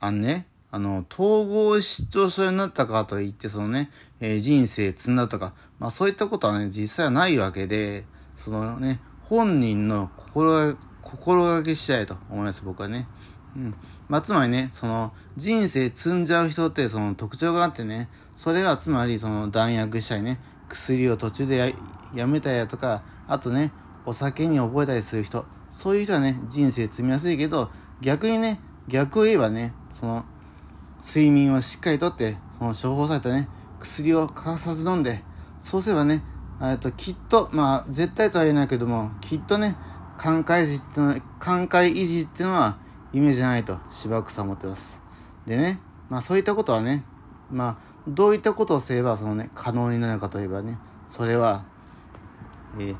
あのね、あの、統合失調症になったかといって、そのね、えー、人生積んだとか、まあそういったことはね、実際はないわけで、そのね、本人の心が心がけ次第と思います、僕はね。うん。まあ、つまりね、その、人生積んじゃう人ってその特徴があってね、それはつまりその弾薬したりね、薬を途中でやめたりだとか、あとね、お酒に覚えたりする人、そういう人はね、人生積みやすいけど、逆にね、逆を言えばね、その、睡眠をしっかりとって、その処方されたね、薬を欠かさず飲んで、そうすればね、えっと、きっと、まあ、絶対とは言えないけども、きっとね、寛解維持っての、寛解維持っていうのは、夢じゃないと、しばくさ思ってます。でね、まあそういったことはね、まあ、どういったことをすれば、そのね、可能になるかといえばね、それは、えー、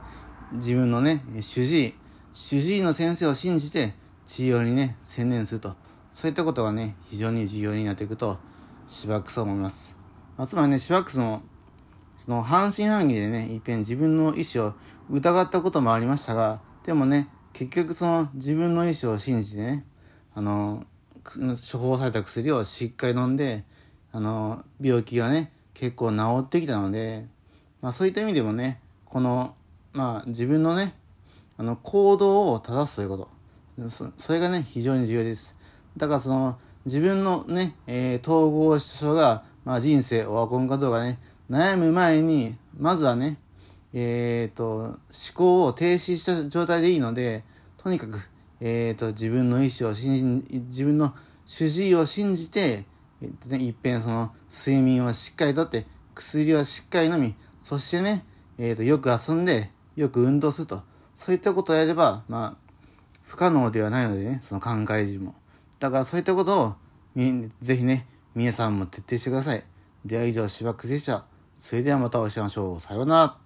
自分のね、主治医、主治医の先生を信じて、治療にね、専念すると。そういったことがね、非常に重要になっていくと、しばくさ思います。まあ、つまりね、しばくすの、その半信半疑でね、いっぺん自分の意思を疑ったこともありましたが、でもね、結局その自分の意思を信じてね、あの、処方された薬をしっかり飲んで、あの、病気がね、結構治ってきたので、まあそういった意味でもね、この、まあ自分のね、あの、行動を正すということ。それがね、非常に重要です。だからその、自分のね、えー、統合失調症が、まあ人生、オワコンかどうかね、悩む前に、まずはね、えっ、ー、と、思考を停止した状態でいいので、とにかく、えっ、ー、と、自分の意思を信じ、自分の主治医を信じて、えっ、とね、いっぺんその睡眠をしっかりとって、薬をしっかり飲み、そしてね、えっ、と、よく遊んで、よく運動すると。そういったことをやれば、まあ、不可能ではないのでね、その考え時も。だからそういったことを、ぜひね、皆さんも徹底してください。では以上、しばくでした。それではまたお会いしましょう。さようなら。